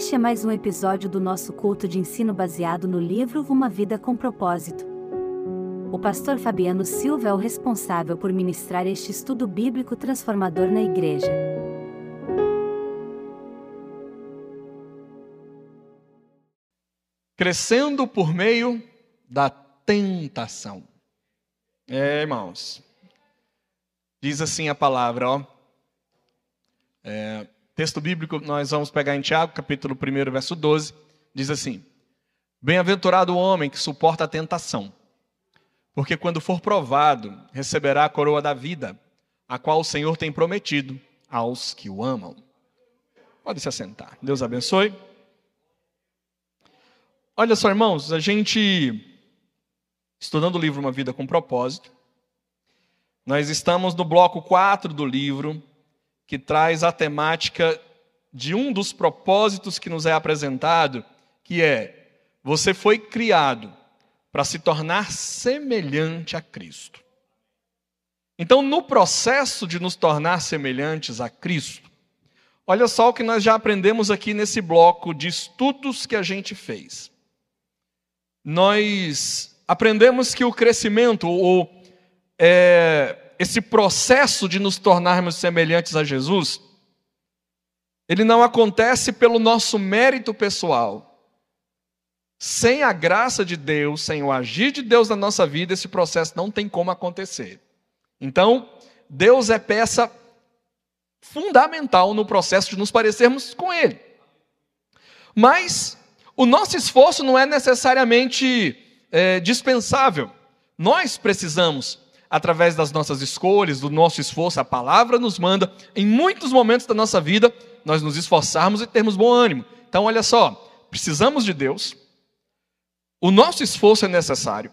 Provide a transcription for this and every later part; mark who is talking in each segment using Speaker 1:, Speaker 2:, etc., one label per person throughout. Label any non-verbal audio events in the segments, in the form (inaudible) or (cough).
Speaker 1: Este é mais um episódio do nosso culto de ensino baseado no livro Uma Vida com Propósito. O pastor Fabiano Silva é o responsável por ministrar este estudo bíblico transformador na igreja.
Speaker 2: Crescendo por meio da tentação. É, irmãos. Diz assim a palavra, ó. É, Texto bíblico nós vamos pegar em Tiago, capítulo 1, verso 12, diz assim: Bem-aventurado o homem que suporta a tentação, porque quando for provado, receberá a coroa da vida, a qual o Senhor tem prometido aos que o amam. Pode se assentar. Deus abençoe. Olha só, irmãos, a gente estudando o livro Uma Vida com Propósito. Nós estamos no bloco 4 do livro, que traz a temática de um dos propósitos que nos é apresentado, que é: você foi criado para se tornar semelhante a Cristo. Então, no processo de nos tornar semelhantes a Cristo, olha só o que nós já aprendemos aqui nesse bloco de estudos que a gente fez. Nós aprendemos que o crescimento, ou é, esse processo de nos tornarmos semelhantes a Jesus, ele não acontece pelo nosso mérito pessoal. Sem a graça de Deus, sem o agir de Deus na nossa vida, esse processo não tem como acontecer. Então, Deus é peça fundamental no processo de nos parecermos com Ele. Mas o nosso esforço não é necessariamente é, dispensável. Nós precisamos através das nossas escolhas, do nosso esforço, a palavra nos manda, em muitos momentos da nossa vida, nós nos esforçarmos e termos bom ânimo. Então, olha só, precisamos de Deus, o nosso esforço é necessário.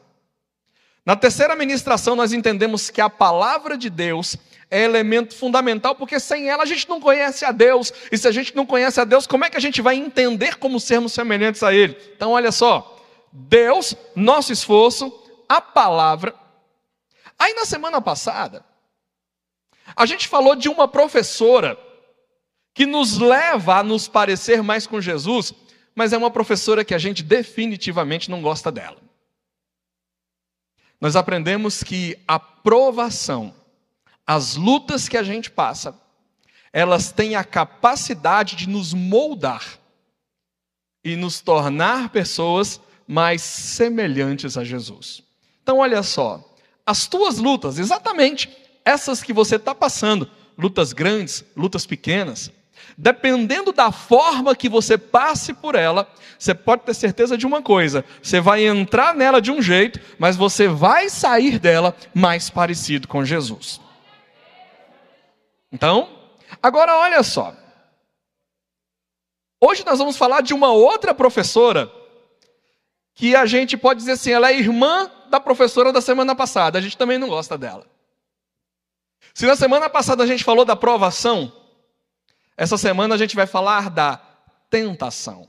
Speaker 2: Na terceira ministração, nós entendemos que a palavra de Deus é elemento fundamental, porque sem ela a gente não conhece a Deus, e se a gente não conhece a Deus, como é que a gente vai entender como sermos semelhantes a Ele? Então, olha só, Deus, nosso esforço, a palavra, Aí na semana passada, a gente falou de uma professora que nos leva a nos parecer mais com Jesus, mas é uma professora que a gente definitivamente não gosta dela. Nós aprendemos que a provação, as lutas que a gente passa, elas têm a capacidade de nos moldar e nos tornar pessoas mais semelhantes a Jesus. Então, olha só, as tuas lutas, exatamente essas que você está passando, lutas grandes, lutas pequenas, dependendo da forma que você passe por ela, você pode ter certeza de uma coisa: você vai entrar nela de um jeito, mas você vai sair dela mais parecido com Jesus. Então, agora olha só. Hoje nós vamos falar de uma outra professora que a gente pode dizer assim, ela é irmã da professora da semana passada, a gente também não gosta dela. Se na semana passada a gente falou da provação, essa semana a gente vai falar da tentação.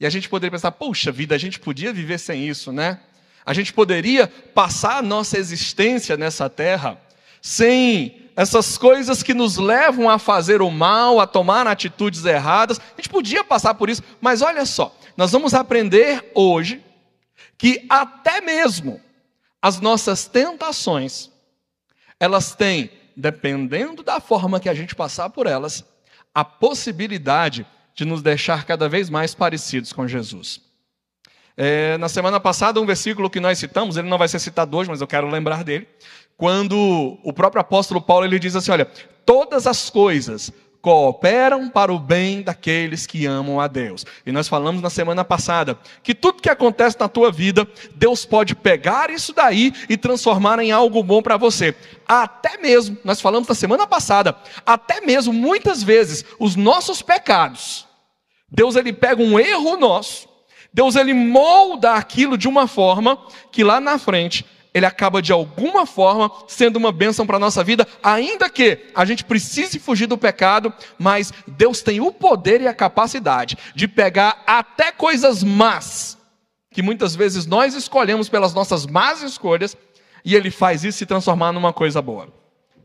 Speaker 2: E a gente poderia pensar, puxa vida, a gente podia viver sem isso, né? A gente poderia passar a nossa existência nessa terra sem essas coisas que nos levam a fazer o mal, a tomar atitudes erradas. A gente podia passar por isso, mas olha só, nós vamos aprender hoje que até mesmo as nossas tentações, elas têm, dependendo da forma que a gente passar por elas, a possibilidade de nos deixar cada vez mais parecidos com Jesus. É, na semana passada, um versículo que nós citamos, ele não vai ser citado hoje, mas eu quero lembrar dele, quando o próprio apóstolo Paulo ele diz assim: olha, todas as coisas cooperam para o bem daqueles que amam a Deus. E nós falamos na semana passada que tudo que acontece na tua vida, Deus pode pegar isso daí e transformar em algo bom para você. Até mesmo, nós falamos na semana passada, até mesmo muitas vezes os nossos pecados, Deus ele pega um erro nosso, Deus ele molda aquilo de uma forma que lá na frente ele acaba de alguma forma sendo uma bênção para a nossa vida, ainda que a gente precise fugir do pecado, mas Deus tem o poder e a capacidade de pegar até coisas más, que muitas vezes nós escolhemos pelas nossas más escolhas, e Ele faz isso se transformar numa coisa boa.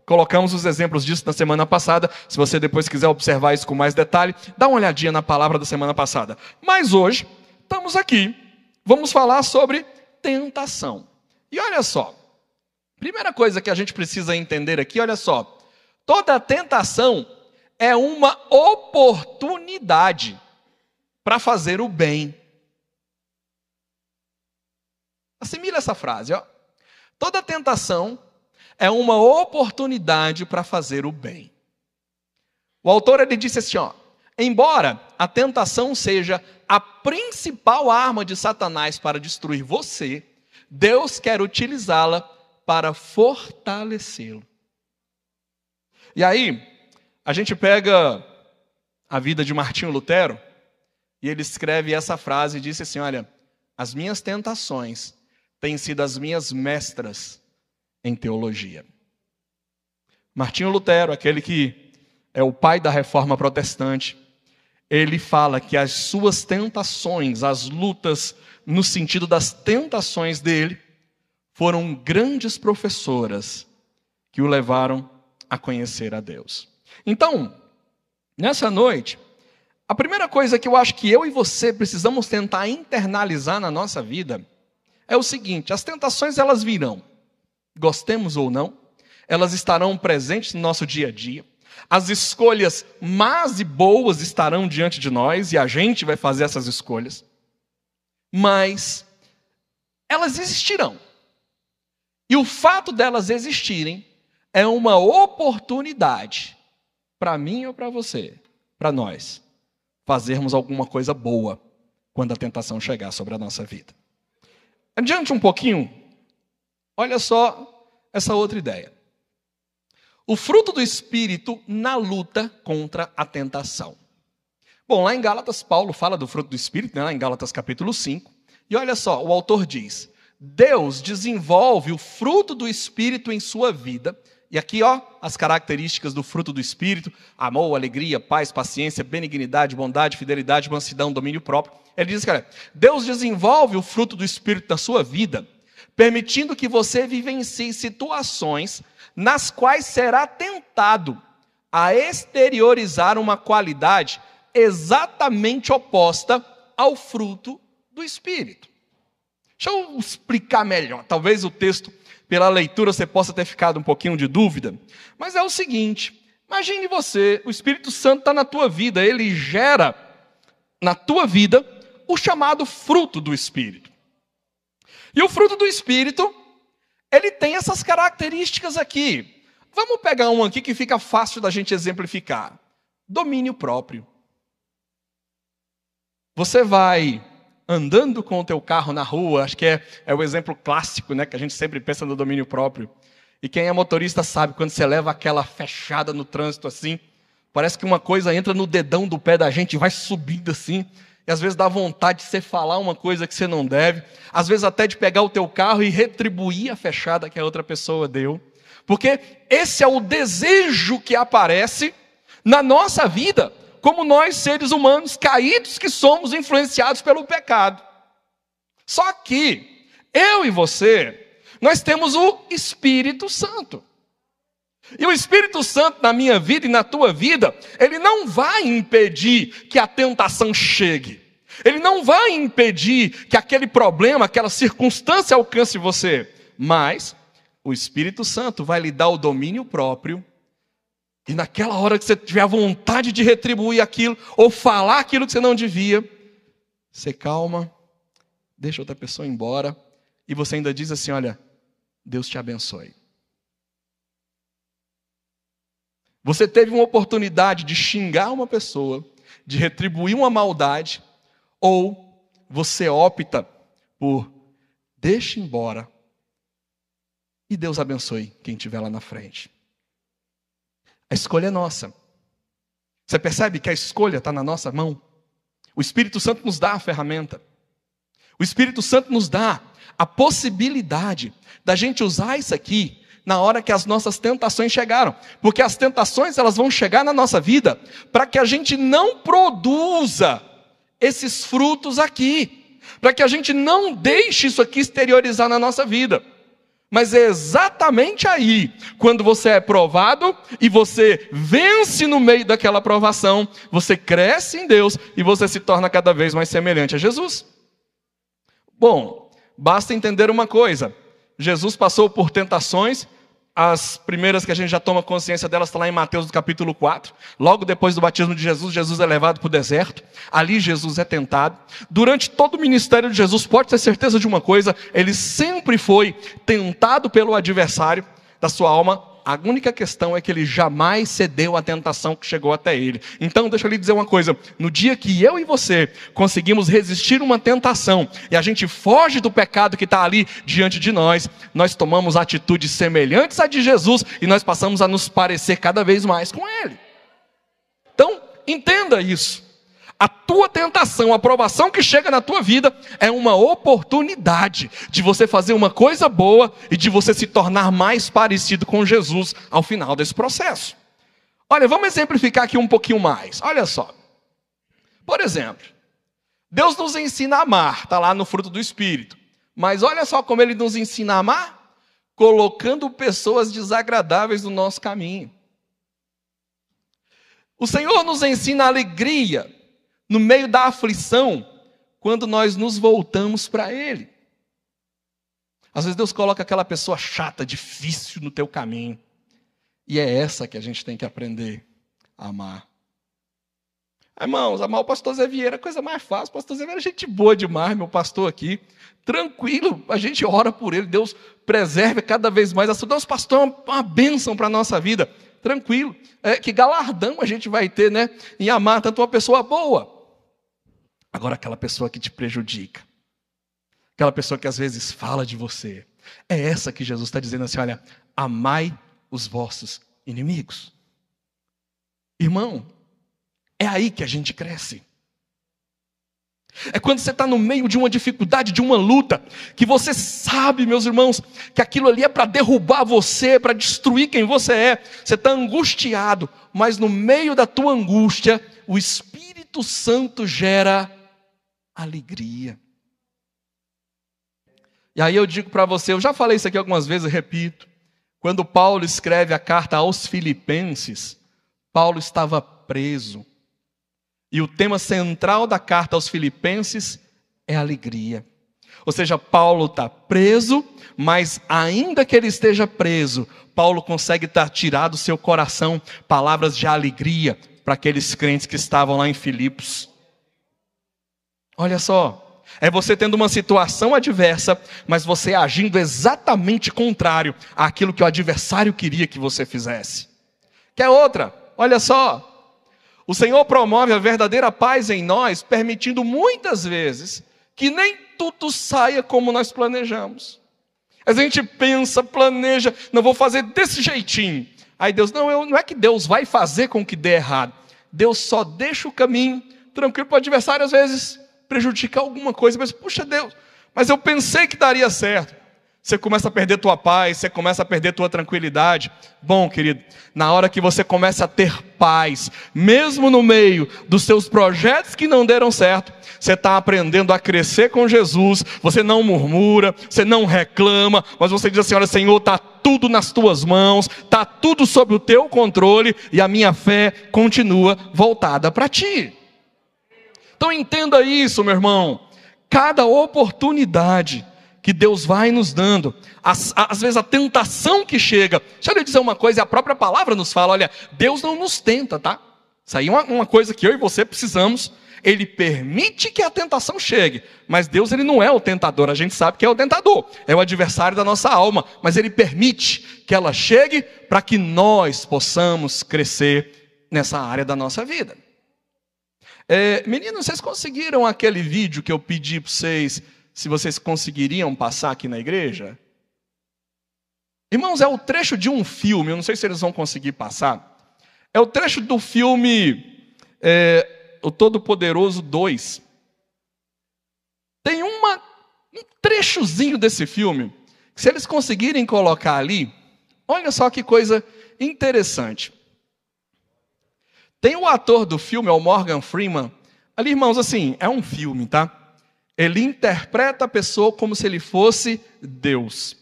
Speaker 2: colocamos os exemplos disso na semana passada. Se você depois quiser observar isso com mais detalhe, dá uma olhadinha na palavra da semana passada. Mas hoje, estamos aqui. Vamos falar sobre tentação. E olha só. Primeira coisa que a gente precisa entender aqui, olha só. Toda tentação é uma oportunidade para fazer o bem. Assimila essa frase, ó. Toda tentação é uma oportunidade para fazer o bem. O autor ele disse assim, ó: Embora a tentação seja a principal arma de Satanás para destruir você, Deus quer utilizá-la para fortalecê-lo. E aí, a gente pega a vida de Martinho Lutero e ele escreve essa frase e disse assim: Olha, as minhas tentações têm sido as minhas mestras em teologia. Martinho Lutero, aquele que é o pai da reforma protestante, ele fala que as suas tentações, as lutas no sentido das tentações dele, foram grandes professoras que o levaram a conhecer a Deus. Então, nessa noite, a primeira coisa que eu acho que eu e você precisamos tentar internalizar na nossa vida é o seguinte: as tentações elas virão, gostemos ou não, elas estarão presentes no nosso dia a dia. As escolhas más e boas estarão diante de nós e a gente vai fazer essas escolhas. Mas elas existirão. E o fato delas existirem é uma oportunidade para mim ou para você, para nós, fazermos alguma coisa boa quando a tentação chegar sobre a nossa vida. Adiante um pouquinho, olha só essa outra ideia. O fruto do Espírito na luta contra a tentação. Bom, lá em Gálatas, Paulo fala do fruto do Espírito, né, lá em Gálatas capítulo 5. E olha só, o autor diz: Deus desenvolve o fruto do Espírito em sua vida. E aqui, ó, as características do fruto do Espírito: amor, alegria, paz, paciência, benignidade, bondade, fidelidade, mansidão, domínio próprio. Ele diz, cara, Deus desenvolve o fruto do Espírito na sua vida, permitindo que você vivencie situações nas quais será tentado a exteriorizar uma qualidade exatamente oposta ao fruto do Espírito. Deixa eu explicar melhor. Talvez o texto, pela leitura, você possa ter ficado um pouquinho de dúvida. Mas é o seguinte: imagine você, o Espírito Santo está na tua vida, ele gera na tua vida o chamado fruto do Espírito. E o fruto do Espírito ele tem essas características aqui. Vamos pegar um aqui que fica fácil da gente exemplificar: domínio próprio. Você vai andando com o teu carro na rua, acho que é, é o exemplo clássico, né, que a gente sempre pensa no domínio próprio. E quem é motorista sabe, quando você leva aquela fechada no trânsito assim, parece que uma coisa entra no dedão do pé da gente e vai subindo assim. E às vezes dá vontade de você falar uma coisa que você não deve. Às vezes até de pegar o teu carro e retribuir a fechada que a outra pessoa deu. Porque esse é o desejo que aparece na nossa vida, como nós seres humanos caídos que somos influenciados pelo pecado. Só que eu e você, nós temos o Espírito Santo. E o Espírito Santo na minha vida e na tua vida, ele não vai impedir que a tentação chegue. Ele não vai impedir que aquele problema, aquela circunstância alcance você. Mas o Espírito Santo vai lhe dar o domínio próprio. E naquela hora que você tiver vontade de retribuir aquilo, ou falar aquilo que você não devia, você calma, deixa outra pessoa embora, e você ainda diz assim: Olha, Deus te abençoe. Você teve uma oportunidade de xingar uma pessoa, de retribuir uma maldade, ou você opta por deixa embora e Deus abençoe quem estiver lá na frente. A escolha é nossa. Você percebe que a escolha está na nossa mão? O Espírito Santo nos dá a ferramenta. O Espírito Santo nos dá a possibilidade da gente usar isso aqui na hora que as nossas tentações chegaram. Porque as tentações elas vão chegar na nossa vida para que a gente não produza esses frutos aqui, para que a gente não deixe isso aqui exteriorizar na nossa vida. Mas é exatamente aí, quando você é provado e você vence no meio daquela provação, você cresce em Deus e você se torna cada vez mais semelhante a Jesus. Bom, basta entender uma coisa: Jesus passou por tentações as primeiras que a gente já toma consciência delas está lá em Mateus capítulo 4. Logo depois do batismo de Jesus, Jesus é levado para o deserto. Ali Jesus é tentado. Durante todo o ministério de Jesus, pode ter certeza de uma coisa: ele sempre foi tentado pelo adversário da sua alma a única questão é que ele jamais cedeu à tentação que chegou até ele. Então, deixa eu lhe dizer uma coisa: no dia que eu e você conseguimos resistir uma tentação e a gente foge do pecado que está ali diante de nós, nós tomamos atitudes semelhantes à de Jesus e nós passamos a nos parecer cada vez mais com Ele. Então, entenda isso. A tua tentação, a provação que chega na tua vida é uma oportunidade de você fazer uma coisa boa e de você se tornar mais parecido com Jesus ao final desse processo. Olha, vamos exemplificar aqui um pouquinho mais. Olha só. Por exemplo, Deus nos ensina a amar, está lá no fruto do Espírito. Mas olha só como ele nos ensina a amar: colocando pessoas desagradáveis no nosso caminho. O Senhor nos ensina alegria no meio da aflição, quando nós nos voltamos para Ele. Às vezes Deus coloca aquela pessoa chata, difícil no teu caminho. E é essa que a gente tem que aprender a amar. Irmãos, amar o pastor Zé Vieira é coisa mais fácil. O pastor Zé Vieira é gente boa demais, meu pastor aqui. Tranquilo, a gente ora por ele. Deus preserve cada vez mais. Deus, pastor, é uma bênção para a nossa vida. Tranquilo. É, que galardão a gente vai ter, né? Em amar tanto uma pessoa boa. Agora, aquela pessoa que te prejudica, aquela pessoa que às vezes fala de você, é essa que Jesus está dizendo assim: olha, amai os vossos inimigos. Irmão, é aí que a gente cresce. É quando você está no meio de uma dificuldade, de uma luta, que você sabe, meus irmãos, que aquilo ali é para derrubar você, para destruir quem você é. Você está angustiado, mas no meio da tua angústia, o Espírito Santo gera alegria. E aí eu digo para você, eu já falei isso aqui algumas vezes, repito. Quando Paulo escreve a carta aos Filipenses, Paulo estava preso. E o tema central da carta aos Filipenses é alegria. Ou seja, Paulo está preso, mas ainda que ele esteja preso, Paulo consegue estar tirado do seu coração palavras de alegria para aqueles crentes que estavam lá em Filipos. Olha só, é você tendo uma situação adversa, mas você agindo exatamente contrário àquilo que o adversário queria que você fizesse. Quer outra? Olha só. O Senhor promove a verdadeira paz em nós, permitindo muitas vezes que nem tudo saia como nós planejamos. A gente pensa, planeja, não vou fazer desse jeitinho. Aí Deus, não, eu, não é que Deus vai fazer com que dê errado. Deus só deixa o caminho tranquilo para o adversário às vezes prejudicar alguma coisa, mas puxa Deus, mas eu pensei que daria certo. Você começa a perder tua paz, você começa a perder tua tranquilidade. Bom, querido, na hora que você começa a ter paz, mesmo no meio dos seus projetos que não deram certo, você está aprendendo a crescer com Jesus. Você não murmura, você não reclama, mas você diz assim: Olha, Senhor, está tudo nas tuas mãos, está tudo sob o teu controle e a minha fé continua voltada para ti. Então entenda isso, meu irmão. Cada oportunidade que Deus vai nos dando, às, às, vezes a tentação que chega. Deixa eu lhe dizer uma coisa, a própria palavra nos fala: olha, Deus não nos tenta, tá? Isso aí é uma, uma coisa que eu e você precisamos. Ele permite que a tentação chegue, mas Deus ele não é o tentador, a gente sabe que é o tentador, é o adversário da nossa alma, mas ele permite que ela chegue para que nós possamos crescer nessa área da nossa vida. É, meninos, vocês conseguiram aquele vídeo que eu pedi para vocês, se vocês conseguiriam passar aqui na igreja? Irmãos, é o trecho de um filme, eu não sei se eles vão conseguir passar. É o trecho do filme é, O Todo-Poderoso 2. Tem uma, um trechozinho desse filme, que se eles conseguirem colocar ali, olha só que coisa interessante. Tem o ator do filme, é o Morgan Freeman. Ali, irmãos, assim, é um filme, tá? Ele interpreta a pessoa como se ele fosse Deus.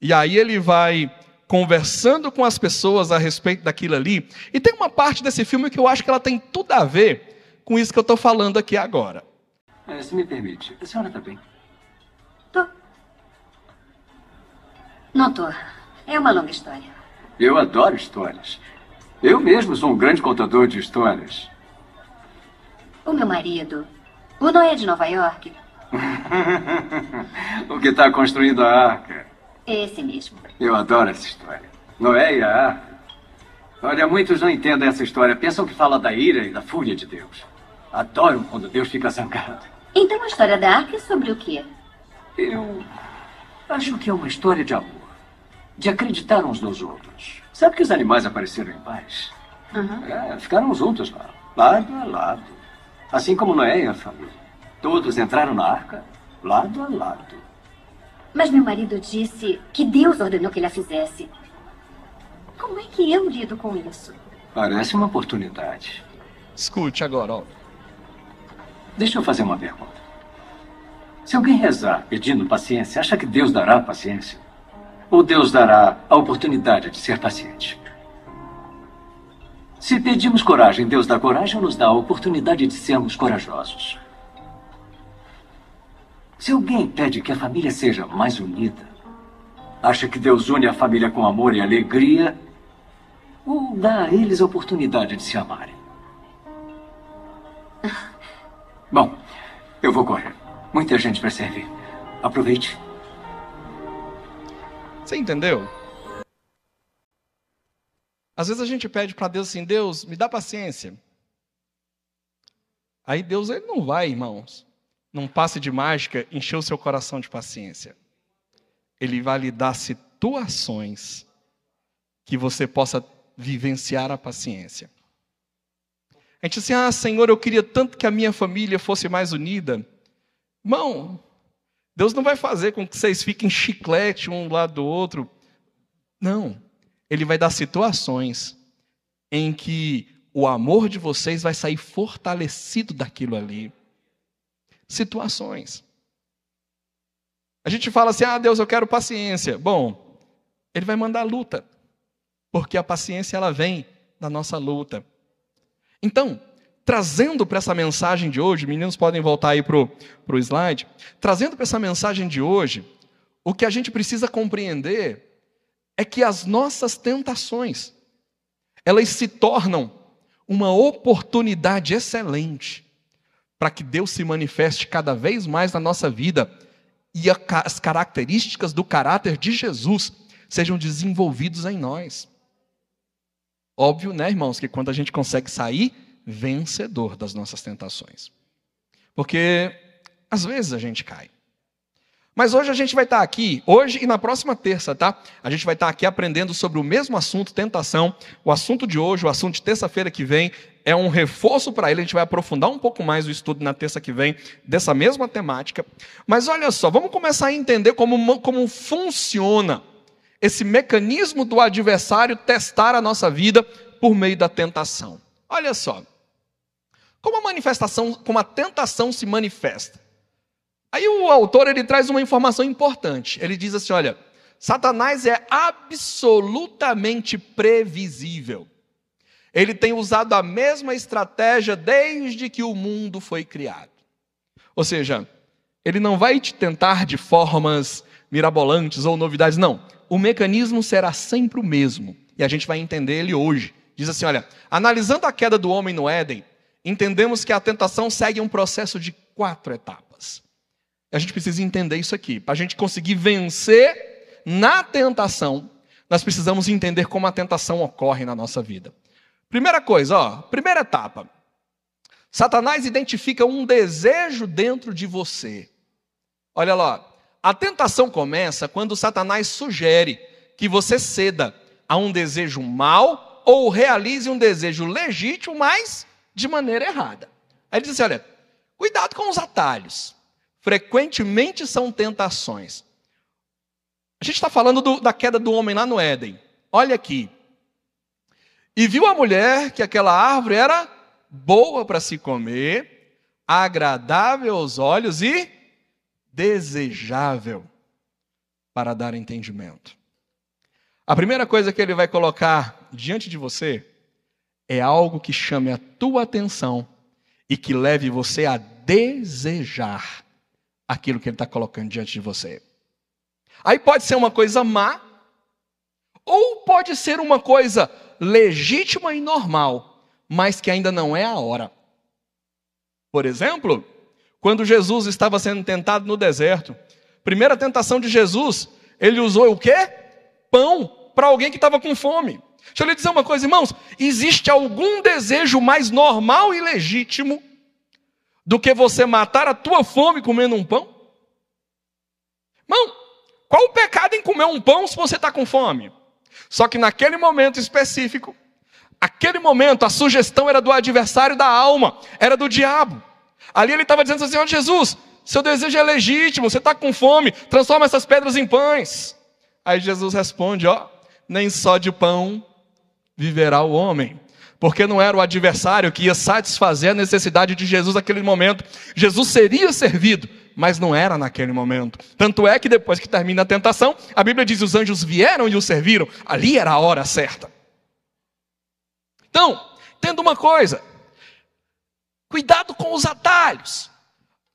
Speaker 2: E aí ele vai conversando com as pessoas a respeito daquilo ali. E tem uma parte desse filme que eu acho que ela tem tudo a ver com isso que eu estou falando aqui agora.
Speaker 3: É, se me permite, a senhora está bem?
Speaker 4: Tô. Não tô. É uma longa história.
Speaker 3: Eu adoro histórias. Eu mesmo sou um grande contador de histórias.
Speaker 4: O meu marido, o Noé de Nova York. (laughs)
Speaker 3: o que está construindo a arca.
Speaker 4: Esse mesmo.
Speaker 3: Eu adoro essa história. Noé e a arca. Olha, muitos não entendem essa história. Pensam que fala da ira e da fúria de Deus. Adoram quando Deus fica zangado.
Speaker 4: Então a história da arca é sobre o quê?
Speaker 3: Eu acho que é uma história de amor. De acreditar uns nos outros. Sabe que os animais apareceram em paz?
Speaker 4: Uhum.
Speaker 3: É, ficaram juntos lá, lado a lado. Assim como Noé e a família. Todos entraram na arca, lado a lado.
Speaker 4: Mas meu marido disse que Deus ordenou que ele a fizesse. Como é que eu lido com isso?
Speaker 3: Parece uma oportunidade.
Speaker 2: Escute agora, ó.
Speaker 3: Deixa eu fazer uma pergunta. Se alguém rezar pedindo paciência, acha que Deus dará paciência? Ou Deus dará a oportunidade de ser paciente? Se pedimos coragem, Deus dá coragem ou nos dá a oportunidade de sermos corajosos? Se alguém pede que a família seja mais unida, acha que Deus une a família com amor e alegria, ou dá a eles a oportunidade de se amarem? Bom, eu vou correr. Muita gente para servir. Aproveite.
Speaker 2: Você entendeu? Às vezes a gente pede para Deus assim: Deus, me dá paciência. Aí Deus ele não vai, irmãos, num passe de mágica, encher o seu coração de paciência. Ele vai lhe dar situações que você possa vivenciar a paciência. A gente diz assim: Ah, Senhor, eu queria tanto que a minha família fosse mais unida. Irmão, Deus não vai fazer com que vocês fiquem chiclete um lado do outro. Não. Ele vai dar situações em que o amor de vocês vai sair fortalecido daquilo ali. Situações. A gente fala assim: ah, Deus, eu quero paciência. Bom, Ele vai mandar luta, porque a paciência ela vem da nossa luta. Então, trazendo para essa mensagem de hoje, meninos podem voltar aí para o slide, trazendo para essa mensagem de hoje, o que a gente precisa compreender é que as nossas tentações, elas se tornam uma oportunidade excelente para que Deus se manifeste cada vez mais na nossa vida e as características do caráter de Jesus sejam desenvolvidos em nós. Óbvio, né, irmãos, que quando a gente consegue sair vencedor das nossas tentações. Porque às vezes a gente cai. Mas hoje a gente vai estar aqui, hoje e na próxima terça, tá? A gente vai estar aqui aprendendo sobre o mesmo assunto, tentação. O assunto de hoje, o assunto de terça-feira que vem, é um reforço para ele. A gente vai aprofundar um pouco mais o estudo na terça que vem dessa mesma temática. Mas olha só, vamos começar a entender como, como funciona esse mecanismo do adversário testar a nossa vida por meio da tentação. Olha só. Como a manifestação, como a tentação se manifesta? Aí o autor ele traz uma informação importante. Ele diz assim: olha, Satanás é absolutamente previsível. Ele tem usado a mesma estratégia desde que o mundo foi criado. Ou seja, ele não vai te tentar de formas mirabolantes ou novidades, não. O mecanismo será sempre o mesmo. E a gente vai entender ele hoje. Diz assim: olha, analisando a queda do homem no Éden, entendemos que a tentação segue um processo de quatro etapas. A gente precisa entender isso aqui. Para a gente conseguir vencer na tentação, nós precisamos entender como a tentação ocorre na nossa vida. Primeira coisa, ó, primeira etapa. Satanás identifica um desejo dentro de você. Olha lá, a tentação começa quando Satanás sugere que você ceda a um desejo mau ou realize um desejo legítimo, mas de maneira errada. Aí ele diz assim: olha, cuidado com os atalhos frequentemente são tentações. A gente está falando do, da queda do homem lá no Éden. Olha aqui. E viu a mulher que aquela árvore era boa para se comer, agradável aos olhos e desejável para dar entendimento. A primeira coisa que ele vai colocar diante de você é algo que chame a tua atenção e que leve você a desejar aquilo que ele está colocando diante de você. Aí pode ser uma coisa má, ou pode ser uma coisa legítima e normal, mas que ainda não é a hora. Por exemplo, quando Jesus estava sendo tentado no deserto, primeira tentação de Jesus, ele usou o quê? Pão para alguém que estava com fome. Deixa eu lhe dizer uma coisa, irmãos: existe algum desejo mais normal e legítimo do que você matar a tua fome comendo um pão? Irmão, qual o pecado em comer um pão se você está com fome? Só que naquele momento específico, aquele momento, a sugestão era do adversário da alma, era do diabo. Ali ele estava dizendo assim: Jesus, seu desejo é legítimo, você está com fome, transforma essas pedras em pães. Aí Jesus responde: Ó, nem só de pão viverá o homem. Porque não era o adversário que ia satisfazer a necessidade de Jesus naquele momento. Jesus seria servido, mas não era naquele momento. Tanto é que depois que termina a tentação, a Bíblia diz: os anjos vieram e o serviram. Ali era a hora certa. Então, tendo uma coisa, cuidado com os atalhos.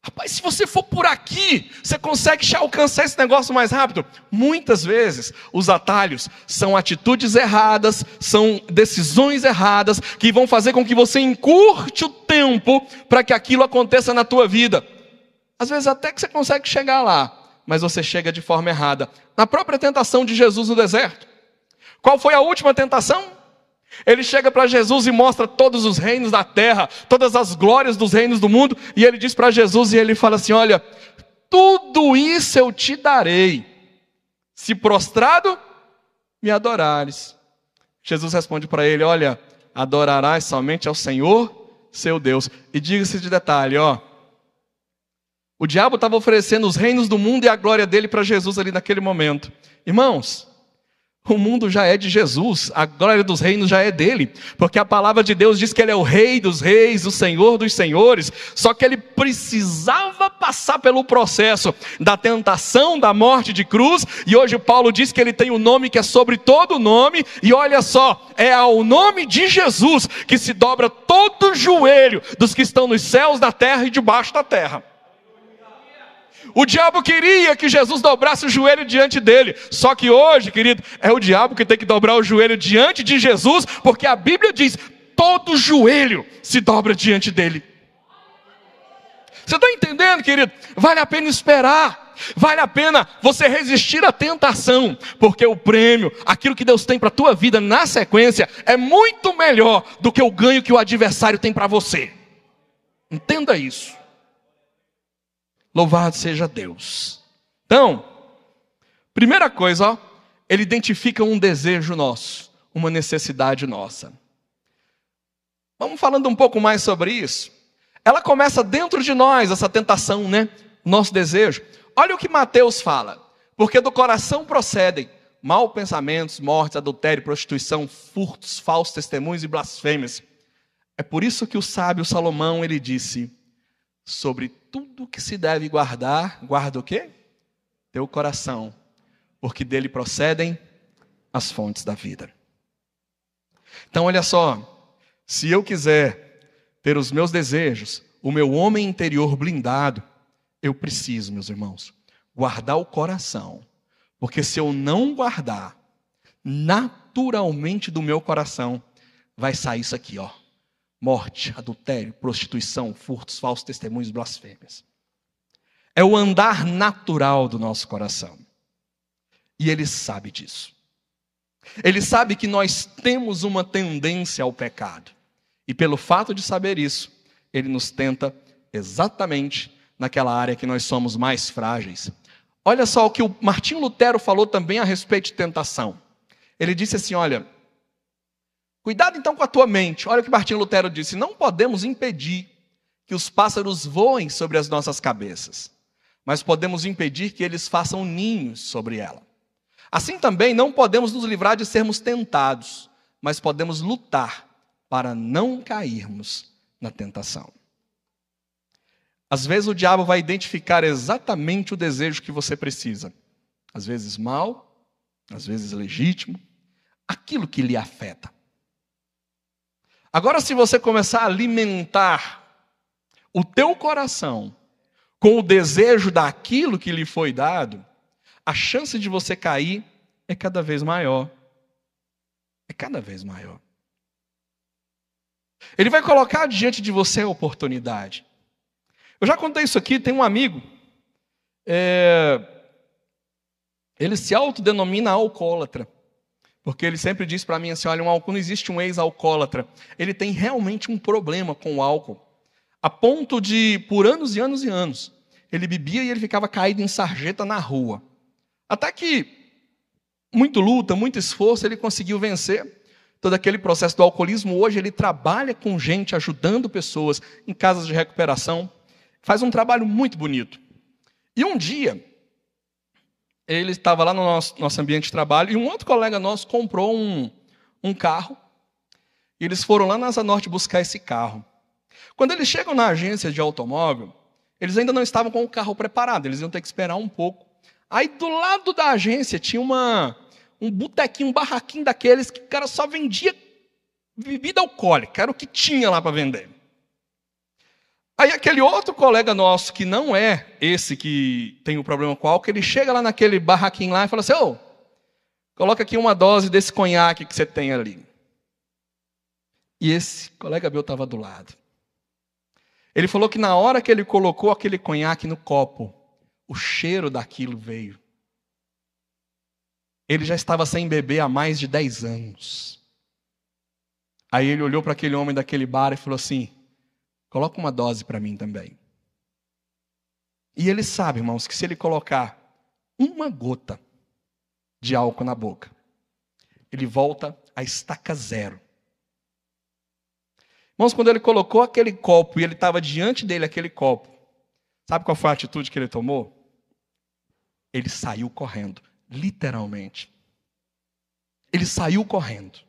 Speaker 2: Rapaz, se você for por aqui, você consegue alcançar esse negócio mais rápido. Muitas vezes, os atalhos são atitudes erradas, são decisões erradas, que vão fazer com que você encurte o tempo para que aquilo aconteça na tua vida. Às vezes, até que você consegue chegar lá, mas você chega de forma errada. Na própria tentação de Jesus no deserto. Qual foi a última tentação? Ele chega para Jesus e mostra todos os reinos da terra, todas as glórias dos reinos do mundo, e ele diz para Jesus e ele fala assim: "Olha, tudo isso eu te darei, se prostrado me adorares". Jesus responde para ele: "Olha, adorarás somente ao Senhor, seu Deus". E diga-se de detalhe, ó, o diabo estava oferecendo os reinos do mundo e a glória dele para Jesus ali naquele momento. Irmãos, o mundo já é de Jesus, a glória dos reinos já é dele, porque a palavra de Deus diz que ele é o rei dos reis, o senhor dos senhores, só que ele precisava passar pelo processo da tentação, da morte de cruz, e hoje Paulo diz que ele tem um nome que é sobre todo nome, e olha só, é ao nome de Jesus que se dobra todo o joelho dos que estão nos céus, na terra e debaixo da terra. O diabo queria que Jesus dobrasse o joelho diante dele. Só que hoje, querido, é o diabo que tem que dobrar o joelho diante de Jesus, porque a Bíblia diz: todo joelho se dobra diante dele. Você está entendendo, querido? Vale a pena esperar. Vale a pena você resistir à tentação, porque o prêmio, aquilo que Deus tem para a tua vida na sequência, é muito melhor do que o ganho que o adversário tem para você. Entenda isso. Louvado seja Deus. Então, primeira coisa, ó, ele identifica um desejo nosso, uma necessidade nossa. Vamos falando um pouco mais sobre isso. Ela começa dentro de nós, essa tentação, né? Nosso desejo. Olha o que Mateus fala. Porque do coração procedem mal pensamentos, mortes, adultério, prostituição, furtos, falsos testemunhos e blasfêmias. É por isso que o sábio Salomão ele disse: sobre tudo que se deve guardar, guarda o quê? Teu coração, porque dele procedem as fontes da vida. Então, olha só, se eu quiser ter os meus desejos, o meu homem interior blindado, eu preciso, meus irmãos, guardar o coração, porque se eu não guardar, naturalmente do meu coração vai sair isso aqui, ó morte, adultério, prostituição, furtos, falsos testemunhos, blasfêmias. É o andar natural do nosso coração. E ele sabe disso. Ele sabe que nós temos uma tendência ao pecado. E pelo fato de saber isso, ele nos tenta exatamente naquela área que nós somos mais frágeis. Olha só o que o Martinho Lutero falou também a respeito de tentação. Ele disse assim: olha, Cuidado então com a tua mente. Olha o que Martinho Lutero disse: não podemos impedir que os pássaros voem sobre as nossas cabeças, mas podemos impedir que eles façam ninhos sobre ela. Assim também não podemos nos livrar de sermos tentados, mas podemos lutar para não cairmos na tentação. Às vezes o diabo vai identificar exatamente o desejo que você precisa às vezes mal, às vezes legítimo, aquilo que lhe afeta. Agora, se você começar a alimentar o teu coração com o desejo daquilo que lhe foi dado, a chance de você cair é cada vez maior. É cada vez maior. Ele vai colocar diante de você a oportunidade. Eu já contei isso aqui, tem um amigo, é, ele se autodenomina alcoólatra. Porque ele sempre diz para mim assim: olha, um álcool, não existe um ex-alcoólatra. Ele tem realmente um problema com o álcool. A ponto de, por anos e anos e anos, ele bebia e ele ficava caído em sarjeta na rua. Até que, muito luta, muito esforço, ele conseguiu vencer todo aquele processo do alcoolismo. Hoje ele trabalha com gente, ajudando pessoas em casas de recuperação. Faz um trabalho muito bonito. E um dia, ele estava lá no nosso, nosso ambiente de trabalho e um outro colega nosso comprou um, um carro. E eles foram lá na Asa Norte buscar esse carro. Quando eles chegam na agência de automóvel, eles ainda não estavam com o carro preparado, eles iam ter que esperar um pouco. Aí do lado da agência tinha uma, um botequinho, um barraquinho daqueles que o cara só vendia bebida alcoólica, era o que tinha lá para vender. Aí aquele outro colega nosso, que não é esse que tem o problema com álcool, ele chega lá naquele barraquinho lá e fala assim, ô, coloca aqui uma dose desse conhaque que você tem ali. E esse colega meu estava do lado. Ele falou que na hora que ele colocou aquele conhaque no copo, o cheiro daquilo veio. Ele já estava sem beber há mais de 10 anos. Aí ele olhou para aquele homem daquele bar e falou assim: Coloca uma dose para mim também. E ele sabe, irmãos, que se ele colocar uma gota de álcool na boca, ele volta a estaca zero. Irmãos, quando ele colocou aquele copo e ele estava diante dele aquele copo, sabe qual foi a atitude que ele tomou? Ele saiu correndo, literalmente. Ele saiu correndo.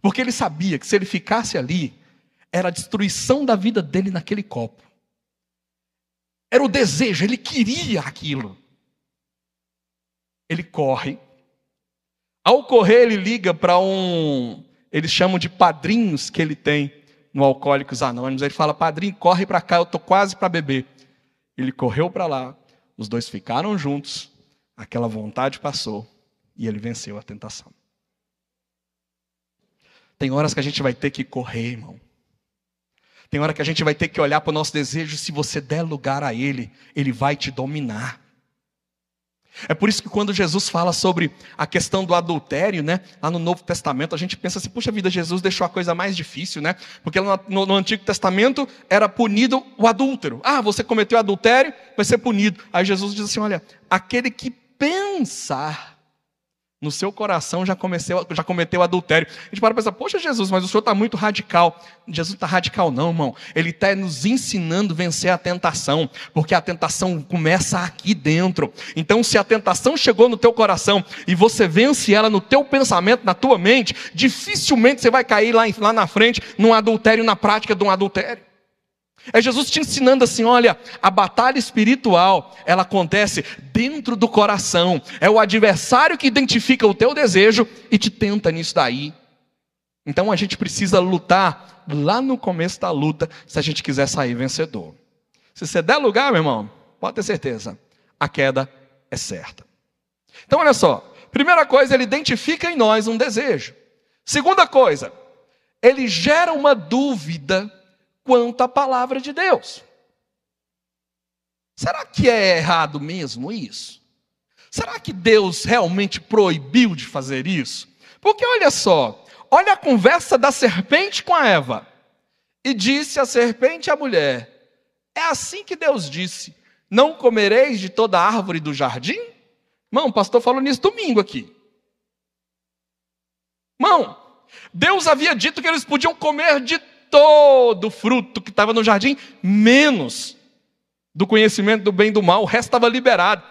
Speaker 2: Porque ele sabia que se ele ficasse ali, era a destruição da vida dele naquele copo. Era o desejo, ele queria aquilo. Ele corre. Ao correr, ele liga para um. Eles chamam de padrinhos que ele tem no Alcoólicos Anônimos. Ele fala: Padrinho, corre para cá, eu estou quase para beber. Ele correu para lá, os dois ficaram juntos, aquela vontade passou e ele venceu a tentação. Tem horas que a gente vai ter que correr, irmão. Tem hora que a gente vai ter que olhar para o nosso desejo, se você der lugar a ele, ele vai te dominar. É por isso que quando Jesus fala sobre a questão do adultério, né, lá no Novo Testamento, a gente pensa assim, puxa vida, Jesus deixou a coisa mais difícil, né? Porque no, no, Antigo Testamento era punido o adúltero. Ah, você cometeu adultério, vai ser punido. Aí Jesus diz assim, olha, aquele que pensar no seu coração já, comeceu, já cometeu adultério. A gente para pensar, poxa Jesus, mas o senhor está muito radical. Jesus está radical, não, irmão. Ele está nos ensinando a vencer a tentação, porque a tentação começa aqui dentro. Então, se a tentação chegou no teu coração e você vence ela no teu pensamento, na tua mente, dificilmente você vai cair lá, lá na frente num adultério, na prática de um adultério. É Jesus te ensinando assim: olha, a batalha espiritual, ela acontece dentro do coração. É o adversário que identifica o teu desejo e te tenta nisso daí. Então a gente precisa lutar lá no começo da luta, se a gente quiser sair vencedor. Se você der lugar, meu irmão, pode ter certeza, a queda é certa. Então olha só: primeira coisa, ele identifica em nós um desejo. Segunda coisa, ele gera uma dúvida quanto à palavra de Deus. Será que é errado mesmo isso? Será que Deus realmente proibiu de fazer isso? Porque olha só, olha a conversa da serpente com a Eva. E disse a serpente à mulher: É assim que Deus disse: Não comereis de toda árvore do jardim? Mão, o pastor falou nisso domingo aqui. Mão, Deus havia dito que eles podiam comer de todo fruto que estava no jardim, menos do conhecimento do bem e do mal, o resto estava liberado.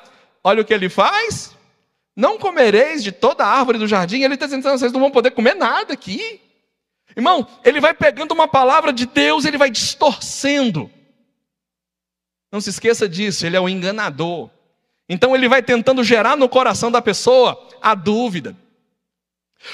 Speaker 2: Olha o que ele faz. Não comereis de toda a árvore do jardim. Ele está dizendo, vocês não vão poder comer nada aqui. Irmão, ele vai pegando uma palavra de Deus, ele vai distorcendo. Não se esqueça disso, ele é o enganador. Então ele vai tentando gerar no coração da pessoa a dúvida.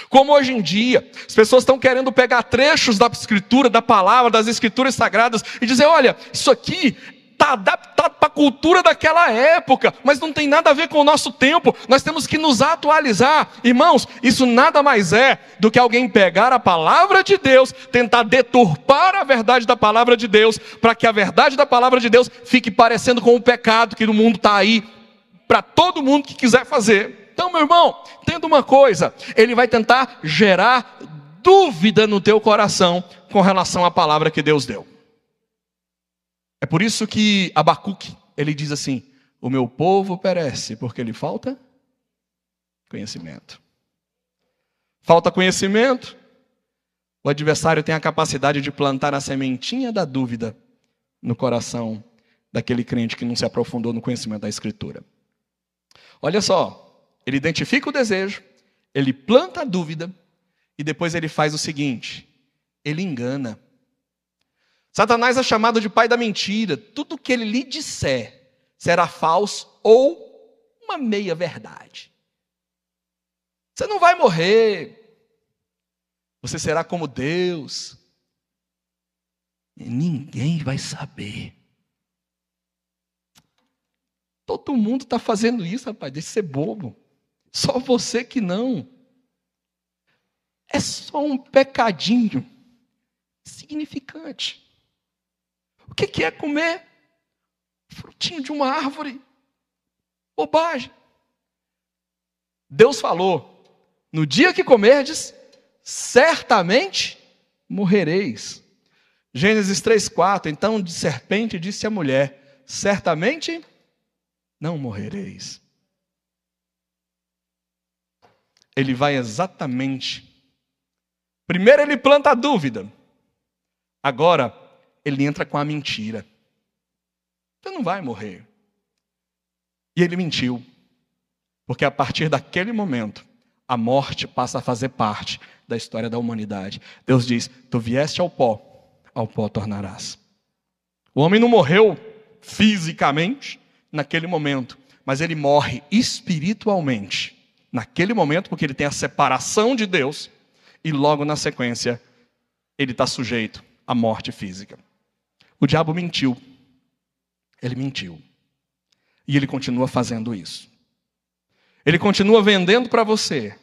Speaker 2: Como hoje em dia, as pessoas estão querendo pegar trechos da escritura, da palavra, das escrituras sagradas e dizer: olha, isso aqui está adaptado para a cultura daquela época, mas não tem nada a ver com o nosso tempo. Nós temos que nos atualizar. Irmãos, isso nada mais é do que alguém pegar a palavra de Deus, tentar deturpar a verdade da palavra de Deus, para que a verdade da palavra de Deus fique parecendo com o pecado que no mundo está aí, para todo mundo que quiser fazer. Então, meu irmão, entenda uma coisa: ele vai tentar gerar dúvida no teu coração com relação à palavra que Deus deu. É por isso que Abacuque, ele diz assim: O meu povo perece porque lhe falta conhecimento. Falta conhecimento, o adversário tem a capacidade de plantar a sementinha da dúvida no coração daquele crente que não se aprofundou no conhecimento da Escritura. Olha só, ele identifica o desejo, ele planta a dúvida e depois ele faz o seguinte: ele engana. Satanás é chamado de pai da mentira. Tudo que ele lhe disser será falso ou uma meia verdade. Você não vai morrer. Você será como Deus. E ninguém vai saber. Todo mundo está fazendo isso, rapaz. Deixa de ser bobo. Só você que não. É só um pecadinho significante. O que é comer frutinho de uma árvore? Bobagem. Deus falou: no dia que comerdes, certamente morrereis. Gênesis 3,4. Então de serpente disse a mulher: certamente não morrereis. Ele vai exatamente. Primeiro ele planta a dúvida. Agora ele entra com a mentira. Você não vai morrer. E ele mentiu. Porque a partir daquele momento, a morte passa a fazer parte da história da humanidade. Deus diz: Tu vieste ao pó, ao pó tornarás. O homem não morreu fisicamente naquele momento, mas ele morre espiritualmente naquele momento, porque ele tem a separação de Deus, e logo na sequência, ele está sujeito à morte física. O diabo mentiu. Ele mentiu. E ele continua fazendo isso. Ele continua vendendo para você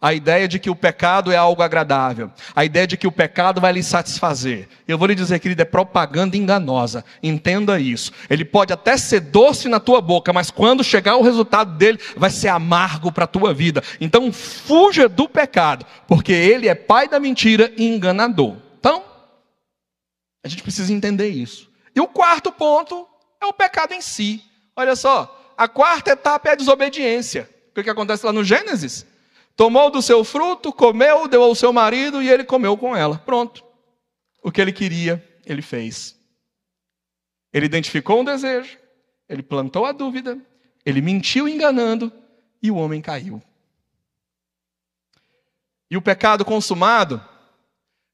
Speaker 2: a ideia de que o pecado é algo agradável, a ideia de que o pecado vai lhe satisfazer. Eu vou lhe dizer, querido, é propaganda enganosa. Entenda isso. Ele pode até ser doce na tua boca, mas quando chegar o resultado dele, vai ser amargo para a tua vida. Então, fuja do pecado, porque ele é pai da mentira e enganador. Então, a gente precisa entender isso. E o quarto ponto é o pecado em si. Olha só, a quarta etapa é a desobediência. O que, que acontece lá no Gênesis? Tomou do seu fruto, comeu, deu ao seu marido e ele comeu com ela. Pronto. O que ele queria, ele fez. Ele identificou um desejo, ele plantou a dúvida, ele mentiu enganando e o homem caiu. E o pecado consumado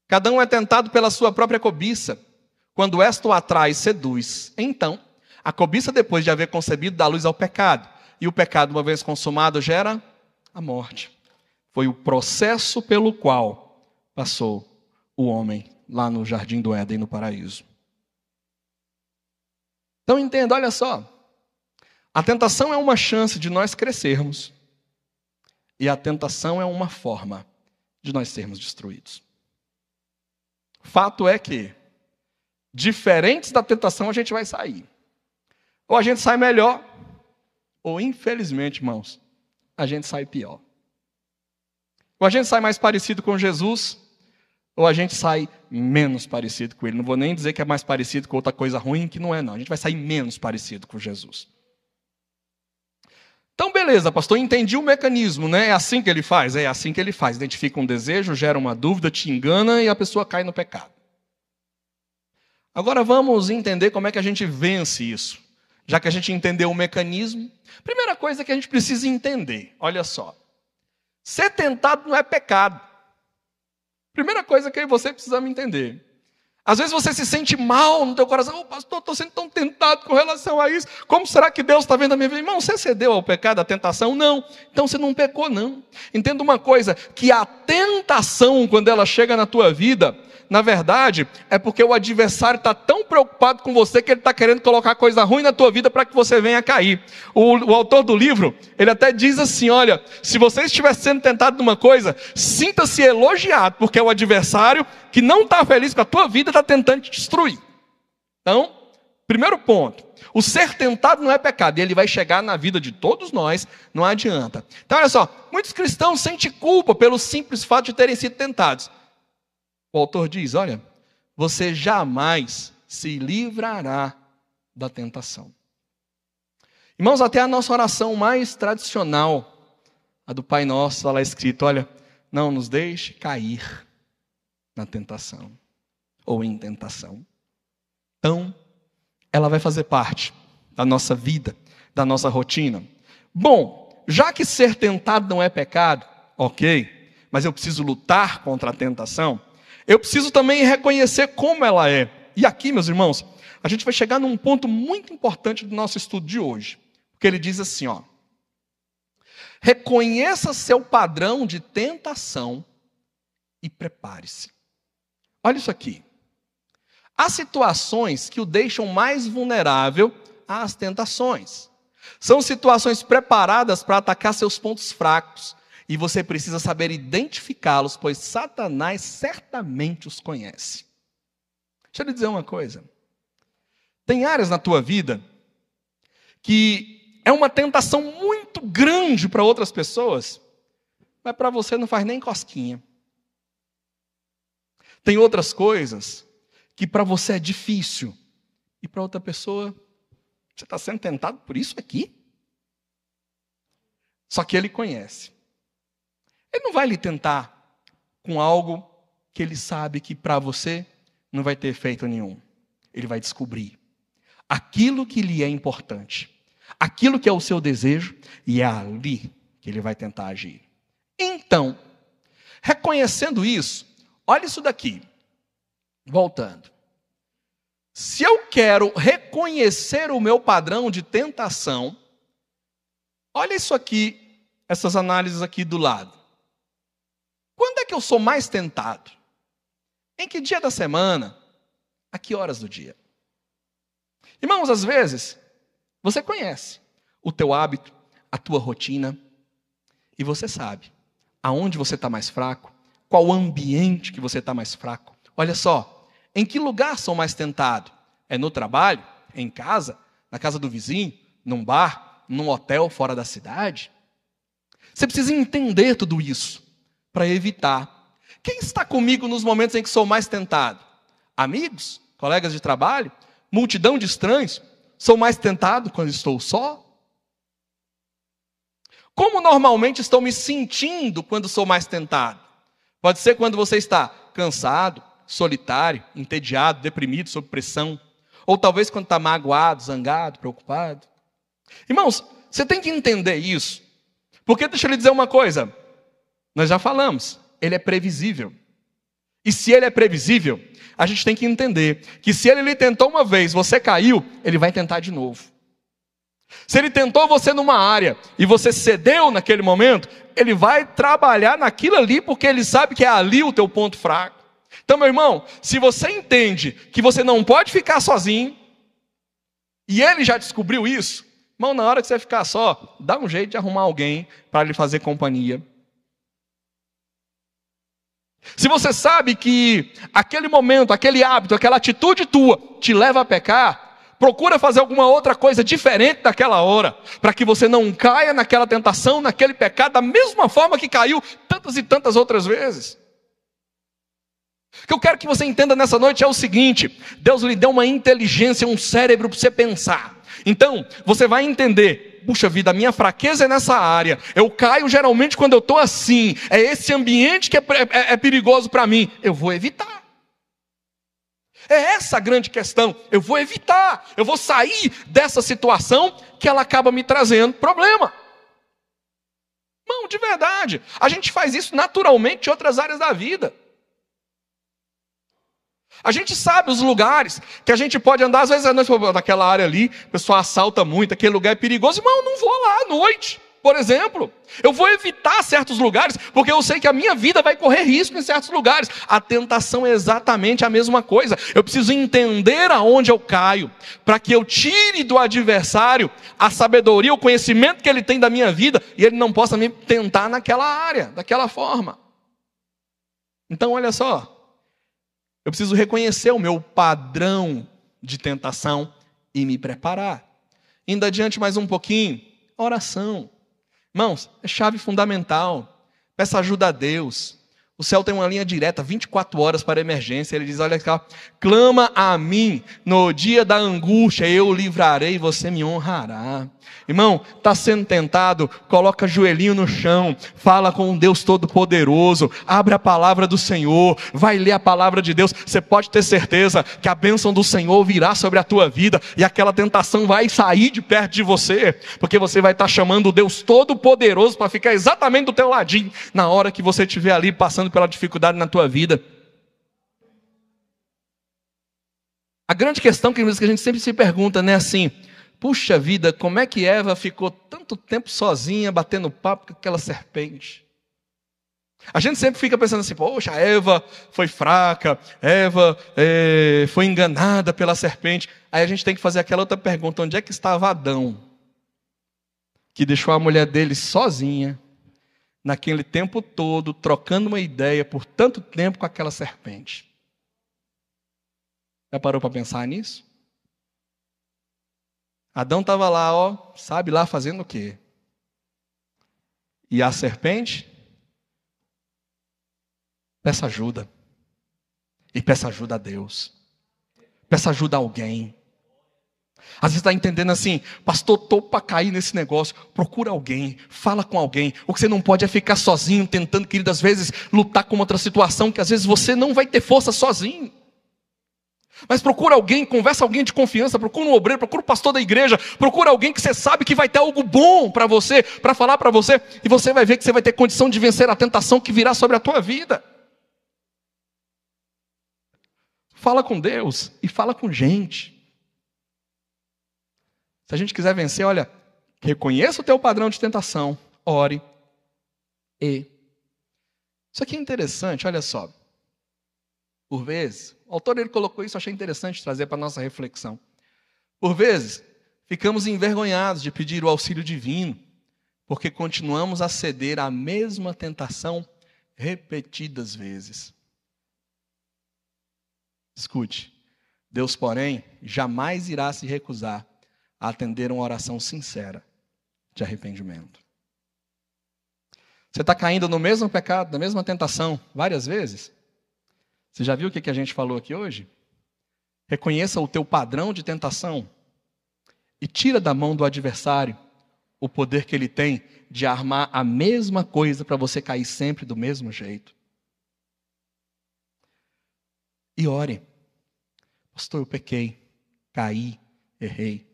Speaker 2: Cada um é tentado pela sua própria cobiça. Quando esta o atrai seduz, então, a cobiça, depois de haver concebido, dá luz ao pecado. E o pecado, uma vez consumado, gera a morte. Foi o processo pelo qual passou o homem lá no jardim do Éden, no paraíso. Então entenda, olha só. A tentação é uma chance de nós crescermos. E a tentação é uma forma de nós sermos destruídos. Fato é que, diferentes da tentação, a gente vai sair. Ou a gente sai melhor, ou infelizmente, irmãos, a gente sai pior. Ou a gente sai mais parecido com Jesus, ou a gente sai menos parecido com Ele. Não vou nem dizer que é mais parecido com outra coisa ruim, que não é, não. A gente vai sair menos parecido com Jesus. Então, beleza, pastor, entendi o mecanismo, né? É assim que ele faz? É assim que ele faz. Identifica um desejo, gera uma dúvida, te engana e a pessoa cai no pecado. Agora vamos entender como é que a gente vence isso. Já que a gente entendeu o mecanismo, primeira coisa que a gente precisa entender, olha só. Ser tentado não é pecado. Primeira coisa que você precisa me entender. Às vezes você se sente mal no teu coração, oh, pastor, estou sendo tão tentado com relação a isso. Como será que Deus está vendo a minha vida? Irmão, você cedeu ao pecado, à tentação? Não. Então você não pecou, não. Entenda uma coisa, que a tentação, quando ela chega na tua vida, na verdade, é porque o adversário está tão preocupado com você que ele está querendo colocar coisa ruim na tua vida para que você venha cair. O, o, autor do livro, ele até diz assim: olha, se você estiver sendo tentado numa coisa, sinta-se elogiado, porque é o adversário que não está feliz com a tua vida está tentando te destruir. Então, primeiro ponto. O ser tentado não é pecado, e ele vai chegar na vida de todos nós, não adianta. Então, olha só, muitos cristãos sentem culpa pelo simples fato de terem sido tentados. O autor diz: olha, você jamais se livrará da tentação. Irmãos, até a nossa oração mais tradicional, a do Pai Nosso, está lá escrito: olha, não nos deixe cair na tentação ou em tentação. Então, ela vai fazer parte da nossa vida, da nossa rotina. Bom, já que ser tentado não é pecado, ok, mas eu preciso lutar contra a tentação, eu preciso também reconhecer como ela é. E aqui, meus irmãos, a gente vai chegar num ponto muito importante do nosso estudo de hoje. Porque ele diz assim, ó: Reconheça seu padrão de tentação e prepare-se. Olha isso aqui. Há situações que o deixam mais vulnerável às tentações. São situações preparadas para atacar seus pontos fracos, e você precisa saber identificá-los, pois Satanás certamente os conhece. Deixa eu lhe dizer uma coisa. Tem áreas na tua vida que é uma tentação muito grande para outras pessoas, mas para você não faz nem cosquinha. Tem outras coisas que para você é difícil e para outra pessoa você está sendo tentado por isso aqui. Só que ele conhece. Ele não vai lhe tentar com algo que ele sabe que para você não vai ter efeito nenhum. Ele vai descobrir aquilo que lhe é importante, aquilo que é o seu desejo, e é ali que ele vai tentar agir. Então, reconhecendo isso, olha isso daqui. Voltando. Se eu quero reconhecer o meu padrão de tentação, olha isso aqui, essas análises aqui do lado. Quando é que eu sou mais tentado? Em que dia da semana? A que horas do dia? Irmãos, às vezes, você conhece o teu hábito, a tua rotina, e você sabe aonde você está mais fraco, qual ambiente que você está mais fraco. Olha só, em que lugar sou mais tentado? É no trabalho? Em casa? Na casa do vizinho? Num bar? Num hotel fora da cidade? Você precisa entender tudo isso para evitar. Quem está comigo nos momentos em que sou mais tentado? Amigos? Colegas de trabalho? Multidão de estranhos? Sou mais tentado quando estou só? Como normalmente estou me sentindo quando sou mais tentado? Pode ser quando você está cansado, solitário, entediado, deprimido, sob pressão. Ou talvez quando está magoado, zangado, preocupado. Irmãos, você tem que entender isso. Porque deixa eu lhe dizer uma coisa: nós já falamos, ele é previsível. E se ele é previsível, a gente tem que entender que se ele lhe tentou uma vez, você caiu, ele vai tentar de novo. Se ele tentou você numa área e você cedeu naquele momento, ele vai trabalhar naquilo ali porque ele sabe que é ali o teu ponto fraco. Então, meu irmão, se você entende que você não pode ficar sozinho, e ele já descobriu isso, irmão, na hora que você ficar só, dá um jeito de arrumar alguém para lhe fazer companhia. Se você sabe que aquele momento, aquele hábito, aquela atitude tua te leva a pecar, procura fazer alguma outra coisa diferente daquela hora, para que você não caia naquela tentação, naquele pecado, da mesma forma que caiu tantas e tantas outras vezes. O que eu quero que você entenda nessa noite é o seguinte: Deus lhe deu uma inteligência, um cérebro para você pensar. Então, você vai entender puxa vida, a minha fraqueza é nessa área. Eu caio geralmente quando eu estou assim. É esse ambiente que é, é, é perigoso para mim. Eu vou evitar. É essa a grande questão. Eu vou evitar. Eu vou sair dessa situação que ela acaba me trazendo problema. Não, de verdade. A gente faz isso naturalmente em outras áreas da vida. A gente sabe os lugares que a gente pode andar, às vezes noite, naquela área ali, o pessoal assalta muito, aquele lugar é perigoso, mas eu não vou lá à noite. Por exemplo, eu vou evitar certos lugares, porque eu sei que a minha vida vai correr risco em certos lugares. A tentação é exatamente a mesma coisa. Eu preciso entender aonde eu caio, para que eu tire do adversário a sabedoria, o conhecimento que ele tem da minha vida, e ele não possa me tentar naquela área, daquela forma. Então, olha só, eu preciso reconhecer o meu padrão de tentação e me preparar. Indo adiante mais um pouquinho, oração. Irmãos, é chave fundamental. Peça ajuda a Deus. O céu tem uma linha direta, 24 horas para emergência. Ele diz: Olha cá, clama a mim no dia da angústia, eu o livrarei você me honrará. Irmão, está sendo tentado, coloca joelhinho no chão, fala com Deus Todo-Poderoso, abre a palavra do Senhor, vai ler a palavra de Deus. Você pode ter certeza que a bênção do Senhor virá sobre a tua vida e aquela tentação vai sair de perto de você, porque você vai estar tá chamando o Deus Todo-Poderoso para ficar exatamente do teu ladinho na hora que você estiver ali passando pela dificuldade na tua vida. A grande questão que a gente sempre se pergunta, né, assim, Puxa vida, como é que Eva ficou tanto tempo sozinha batendo papo com aquela serpente? A gente sempre fica pensando assim, poxa, Eva foi fraca, Eva é, foi enganada pela serpente. Aí a gente tem que fazer aquela outra pergunta: onde é que estava Adão? Que deixou a mulher dele sozinha, naquele tempo todo, trocando uma ideia por tanto tempo com aquela serpente. Já parou para pensar nisso? Adão estava lá, ó, sabe lá fazendo o quê? E a serpente? Peça ajuda. E peça ajuda a Deus. Peça ajuda a alguém. Às vezes está entendendo assim, pastor, estou para cair nesse negócio. Procura alguém, fala com alguém. O que você não pode é ficar sozinho, tentando, querido, às vezes lutar com outra situação que às vezes você não vai ter força sozinho. Mas procura alguém, conversa alguém de confiança, procura um obreiro, procura um pastor da igreja, procura alguém que você sabe que vai ter algo bom para você, para falar para você, e você vai ver que você vai ter condição de vencer a tentação que virá sobre a tua vida. Fala com Deus e fala com gente. Se a gente quiser vencer, olha, reconheça o teu padrão de tentação, ore e. Isso aqui é interessante, olha só. Por vezes, o autor ele colocou isso, achei interessante trazer para a nossa reflexão. Por vezes, ficamos envergonhados de pedir o auxílio divino, porque continuamos a ceder à mesma tentação repetidas vezes. Escute, Deus, porém, jamais irá se recusar a atender uma oração sincera de arrependimento. Você está caindo no mesmo pecado, na mesma tentação, várias vezes? Você já viu o que a gente falou aqui hoje? Reconheça o teu padrão de tentação e tira da mão do adversário o poder que ele tem de armar a mesma coisa para você cair sempre do mesmo jeito. E ore. Pastor, eu pequei, caí, errei.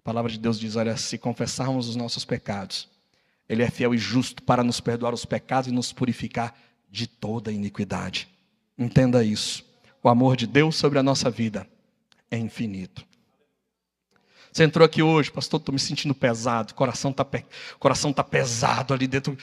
Speaker 2: A palavra de Deus diz: olha, se confessarmos os nossos pecados, Ele é fiel e justo para nos perdoar os pecados e nos purificar de toda iniquidade. Entenda isso. O amor de Deus sobre a nossa vida é infinito. Você entrou aqui hoje, pastor, estou me sentindo pesado, coração está coração tá pesado ali dentro.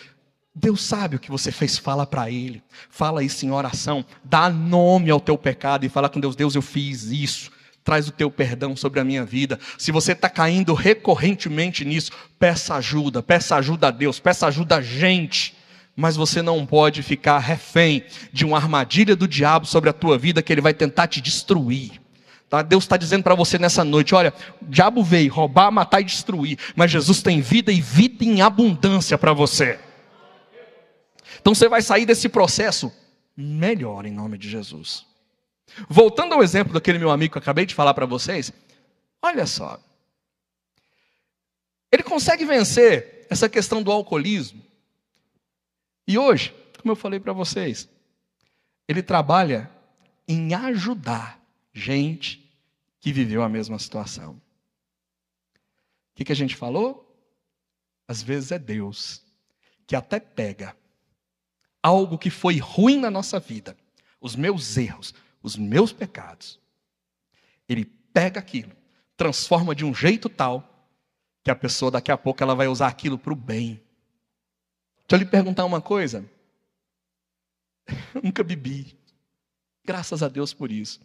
Speaker 2: Deus sabe o que você fez, fala para Ele. Fala isso em oração, dá nome ao teu pecado e fala com Deus: Deus, eu fiz isso. Traz o teu perdão sobre a minha vida. Se você está caindo recorrentemente nisso, peça ajuda, peça ajuda a Deus, peça ajuda a gente mas você não pode ficar refém de uma armadilha do diabo sobre a tua vida que ele vai tentar te destruir. Tá? Deus está dizendo para você nessa noite: olha, o diabo veio roubar, matar e destruir, mas Jesus tem vida e vida em abundância para você. Então você vai sair desse processo melhor em nome de Jesus. Voltando ao exemplo daquele meu amigo que eu acabei de falar para vocês, olha só. Ele consegue vencer essa questão do alcoolismo e hoje, como eu falei para vocês, ele trabalha em ajudar gente que viveu a mesma situação. O que, que a gente falou? Às vezes é Deus que até pega algo que foi ruim na nossa vida, os meus erros, os meus pecados. Ele pega aquilo, transforma de um jeito tal que a pessoa daqui a pouco ela vai usar aquilo para o bem. Deixa eu lhe perguntar uma coisa. Eu (laughs) nunca bebi. Graças a Deus por isso.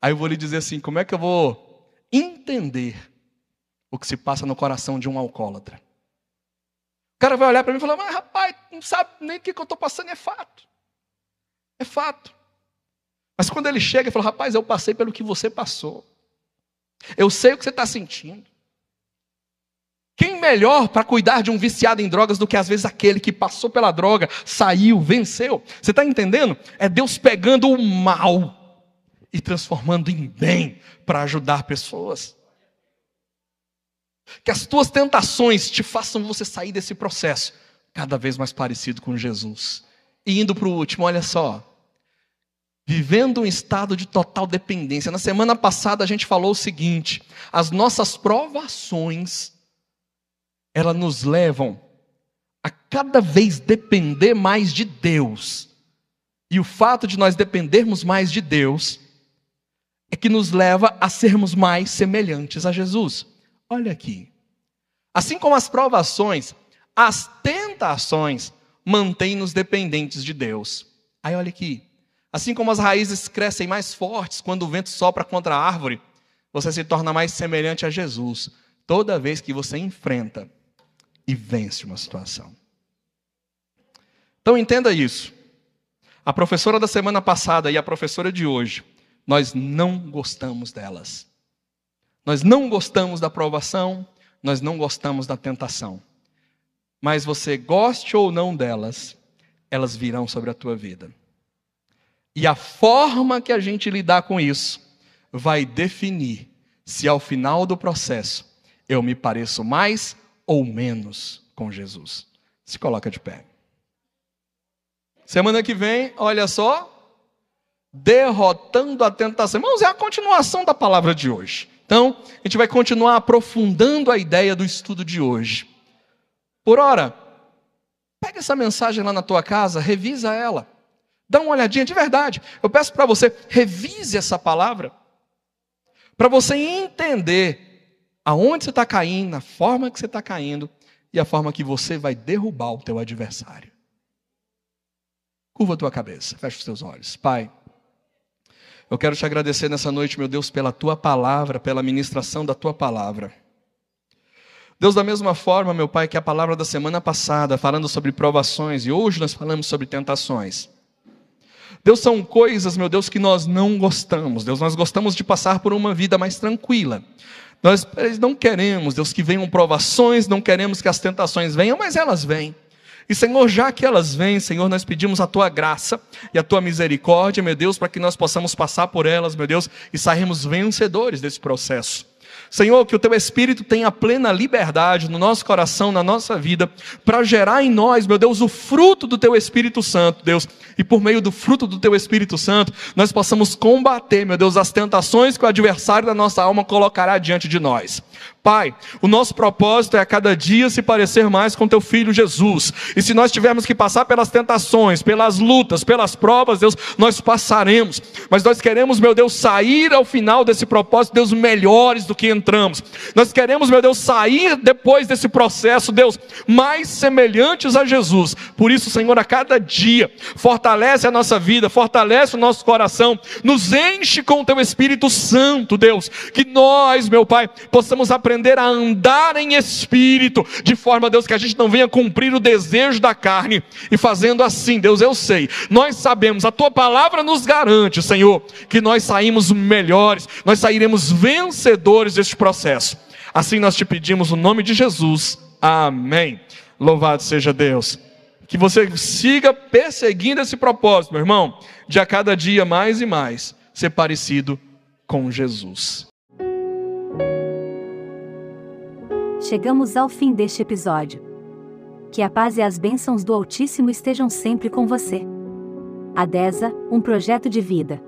Speaker 2: Aí eu vou lhe dizer assim: como é que eu vou entender o que se passa no coração de um alcoólatra? O cara vai olhar para mim e falar: mas rapaz, não sabe nem o que eu estou passando, é fato. É fato. Mas quando ele chega e fala: rapaz, eu passei pelo que você passou. Eu sei o que você está sentindo. Quem melhor para cuidar de um viciado em drogas do que às vezes aquele que passou pela droga, saiu, venceu? Você está entendendo? É Deus pegando o mal e transformando em bem para ajudar pessoas. Que as tuas tentações te façam você sair desse processo cada vez mais parecido com Jesus. E indo para o último, olha só. Vivendo um estado de total dependência. Na semana passada a gente falou o seguinte: as nossas provações elas nos levam a cada vez depender mais de Deus. E o fato de nós dependermos mais de Deus é que nos leva a sermos mais semelhantes a Jesus. Olha aqui. Assim como as provações, as tentações mantêm-nos dependentes de Deus. Aí olha aqui. Assim como as raízes crescem mais fortes quando o vento sopra contra a árvore, você se torna mais semelhante a Jesus toda vez que você enfrenta e vence uma situação. Então entenda isso. A professora da semana passada e a professora de hoje, nós não gostamos delas. Nós não gostamos da provação, nós não gostamos da tentação. Mas você goste ou não delas, elas virão sobre a tua vida. E a forma que a gente lidar com isso vai definir se ao final do processo eu me pareço mais ou menos com Jesus. Se coloca de pé. Semana que vem, olha só, derrotando a tentação. Irmãos, é a continuação da palavra de hoje. Então, a gente vai continuar aprofundando a ideia do estudo de hoje. Por hora, pega essa mensagem lá na tua casa, revisa ela. Dá uma olhadinha de verdade. Eu peço para você, revise essa palavra. Para você entender aonde você está caindo, na forma que você está caindo e a forma que você vai derrubar o teu adversário. Curva a tua cabeça, fecha os teus olhos. Pai, eu quero te agradecer nessa noite, meu Deus, pela tua palavra, pela ministração da tua palavra. Deus, da mesma forma, meu Pai, que a palavra da semana passada, falando sobre provações, e hoje nós falamos sobre tentações. Deus, são coisas, meu Deus, que nós não gostamos. Deus, nós gostamos de passar por uma vida mais tranquila. Nós não queremos, Deus, que venham provações, não queremos que as tentações venham, mas elas vêm. E Senhor, já que elas vêm, Senhor, nós pedimos a tua graça e a tua misericórdia, meu Deus, para que nós possamos passar por elas, meu Deus, e sairmos vencedores desse processo. Senhor, que o teu Espírito tenha plena liberdade no nosso coração, na nossa vida, para gerar em nós, meu Deus, o fruto do teu Espírito Santo, Deus. E por meio do fruto do teu Espírito Santo, nós possamos combater, meu Deus, as tentações que o adversário da nossa alma colocará diante de nós. Pai, o nosso propósito é a cada dia se parecer mais com teu filho Jesus. E se nós tivermos que passar pelas tentações, pelas lutas, pelas provas, Deus, nós passaremos. Mas nós queremos, meu Deus, sair ao final desse propósito, Deus, melhores do que entramos. Nós queremos, meu Deus, sair depois desse processo, Deus, mais semelhantes a Jesus. Por isso, Senhor, a cada dia, fortalece a nossa vida, fortalece o nosso coração, nos enche com o teu Espírito Santo, Deus, que nós, meu Pai, possamos aprender aprender a andar em espírito, de forma, Deus, que a gente não venha cumprir o desejo da carne, e fazendo assim, Deus, eu sei, nós sabemos, a tua palavra nos garante, Senhor, que nós saímos melhores, nós sairemos vencedores deste processo. Assim nós te pedimos o no nome de Jesus. Amém. Louvado seja Deus. Que você siga perseguindo esse propósito, meu irmão, de a cada dia mais e mais ser parecido com Jesus.
Speaker 1: Chegamos ao fim deste episódio. Que a paz e as bênçãos do Altíssimo estejam sempre com você. Adesa, um projeto de vida.